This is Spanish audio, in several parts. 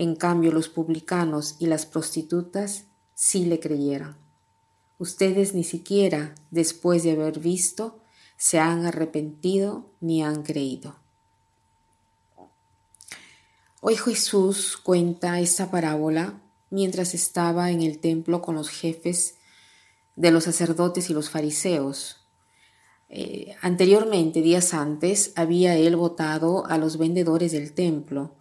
en cambio, los publicanos y las prostitutas sí le creyeron. Ustedes ni siquiera, después de haber visto, se han arrepentido ni han creído. Hoy Jesús cuenta esta parábola mientras estaba en el templo con los jefes de los sacerdotes y los fariseos. Eh, anteriormente, días antes, había él votado a los vendedores del templo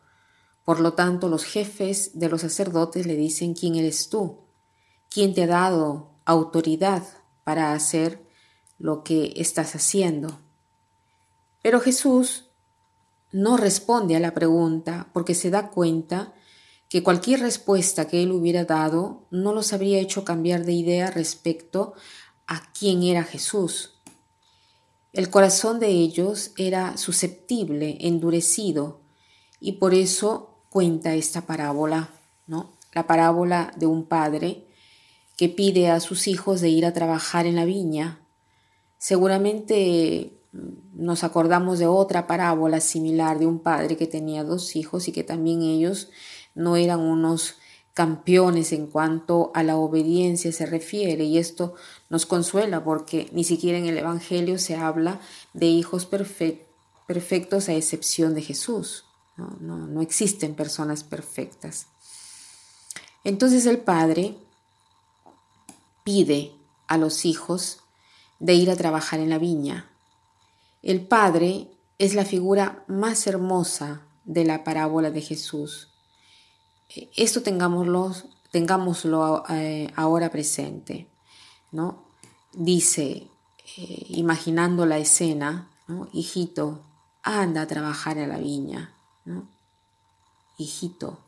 por lo tanto, los jefes de los sacerdotes le dicen, ¿quién eres tú? ¿Quién te ha dado autoridad para hacer lo que estás haciendo? Pero Jesús no responde a la pregunta porque se da cuenta que cualquier respuesta que él hubiera dado no los habría hecho cambiar de idea respecto a quién era Jesús. El corazón de ellos era susceptible, endurecido, y por eso cuenta esta parábola, ¿no? La parábola de un padre que pide a sus hijos de ir a trabajar en la viña. Seguramente mm, nos acordamos de otra parábola similar de un padre que tenía dos hijos y que también ellos no eran unos campeones en cuanto a la obediencia se refiere y esto nos consuela porque ni siquiera en el Evangelio se habla de hijos perfectos a excepción de Jesús. No, existen personas perfectas. Entonces el padre pide a los hijos de ir a trabajar en la viña. El padre es la figura más hermosa de la parábola de Jesús. Esto tengámoslo, tengámoslo eh, ahora presente. ¿no? Dice, eh, imaginando la escena, hijito, anda a trabajar a la viña. Hijito,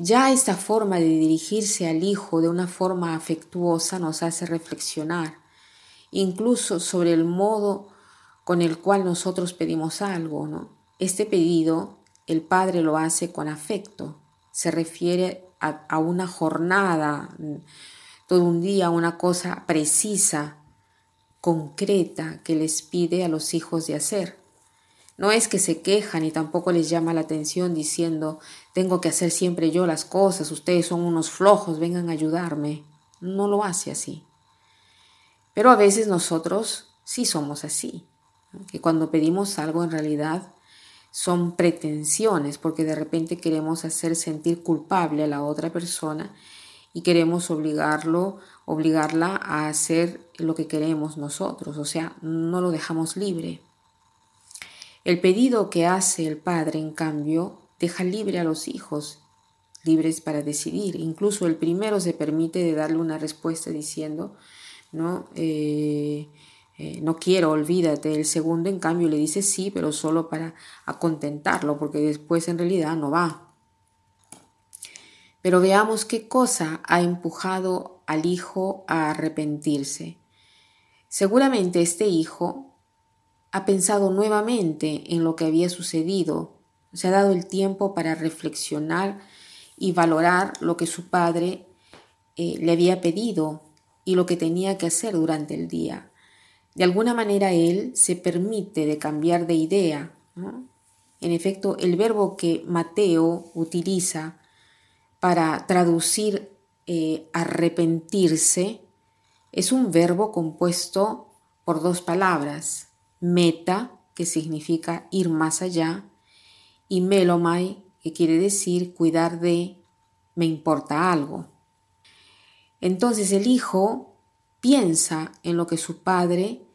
ya esta forma de dirigirse al hijo de una forma afectuosa nos hace reflexionar, incluso sobre el modo con el cual nosotros pedimos algo, ¿no? Este pedido el padre lo hace con afecto, se refiere a, a una jornada, todo un día, una cosa precisa, concreta que les pide a los hijos de hacer. No es que se quejan y tampoco les llama la atención diciendo, tengo que hacer siempre yo las cosas, ustedes son unos flojos, vengan a ayudarme. No lo hace así. Pero a veces nosotros sí somos así, que cuando pedimos algo en realidad son pretensiones, porque de repente queremos hacer sentir culpable a la otra persona y queremos obligarlo, obligarla a hacer lo que queremos nosotros, o sea, no lo dejamos libre. El pedido que hace el padre, en cambio, deja libre a los hijos, libres para decidir. Incluso el primero se permite de darle una respuesta diciendo, no, eh, eh, no quiero, olvídate. El segundo, en cambio, le dice sí, pero solo para contentarlo, porque después en realidad no va. Pero veamos qué cosa ha empujado al hijo a arrepentirse. Seguramente este hijo ha pensado nuevamente en lo que había sucedido, se ha dado el tiempo para reflexionar y valorar lo que su padre eh, le había pedido y lo que tenía que hacer durante el día. De alguna manera él se permite de cambiar de idea. En efecto, el verbo que Mateo utiliza para traducir eh, arrepentirse es un verbo compuesto por dos palabras, meta, que significa ir más allá, y melomai, que quiere decir cuidar de me importa algo. Entonces el hijo piensa en lo que su padre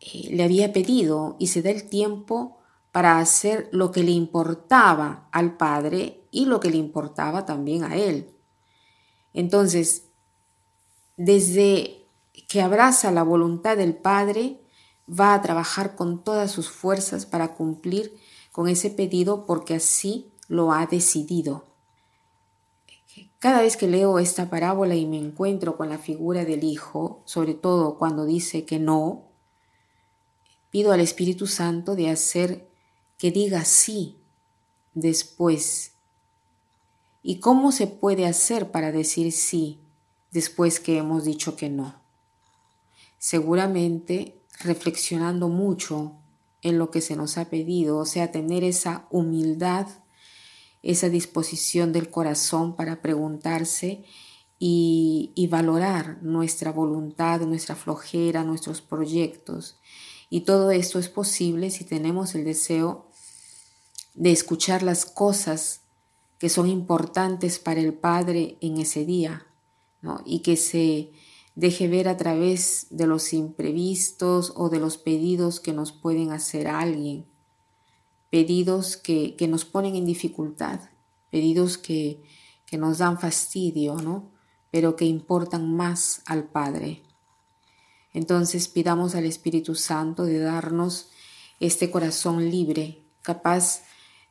eh, le había pedido y se da el tiempo para hacer lo que le importaba al padre y lo que le importaba también a él. Entonces, desde que abraza la voluntad del padre, va a trabajar con todas sus fuerzas para cumplir con ese pedido porque así lo ha decidido. Cada vez que leo esta parábola y me encuentro con la figura del Hijo, sobre todo cuando dice que no, pido al Espíritu Santo de hacer que diga sí después. ¿Y cómo se puede hacer para decir sí después que hemos dicho que no? Seguramente reflexionando mucho en lo que se nos ha pedido, o sea, tener esa humildad, esa disposición del corazón para preguntarse y, valorar nuestra voluntad, nuestra flojera, nuestros proyectos. Y todo esto es posible si tenemos el deseo de escuchar las cosas que son importantes para el Padre en ese día, ¿no? y que se deje ver a través de los imprevistos o de los pedidos que nos pueden hacer alguien, pedidos que, que nos ponen en dificultad, pedidos que, que nos dan fastidio, ¿no? pero que importan más al Padre. Entonces pidamos al Espíritu Santo de darnos este corazón libre, capaz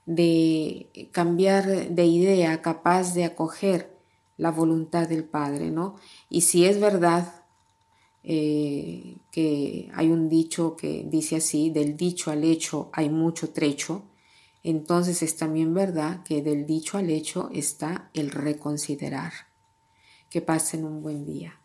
de cambiar de idea, capaz de acoger la voluntad del Padre, ¿no? Y si es verdad eh, que hay un dicho que dice así, del dicho al hecho hay mucho trecho, entonces es también verdad que del dicho al hecho está el reconsiderar. Que pasen un buen día.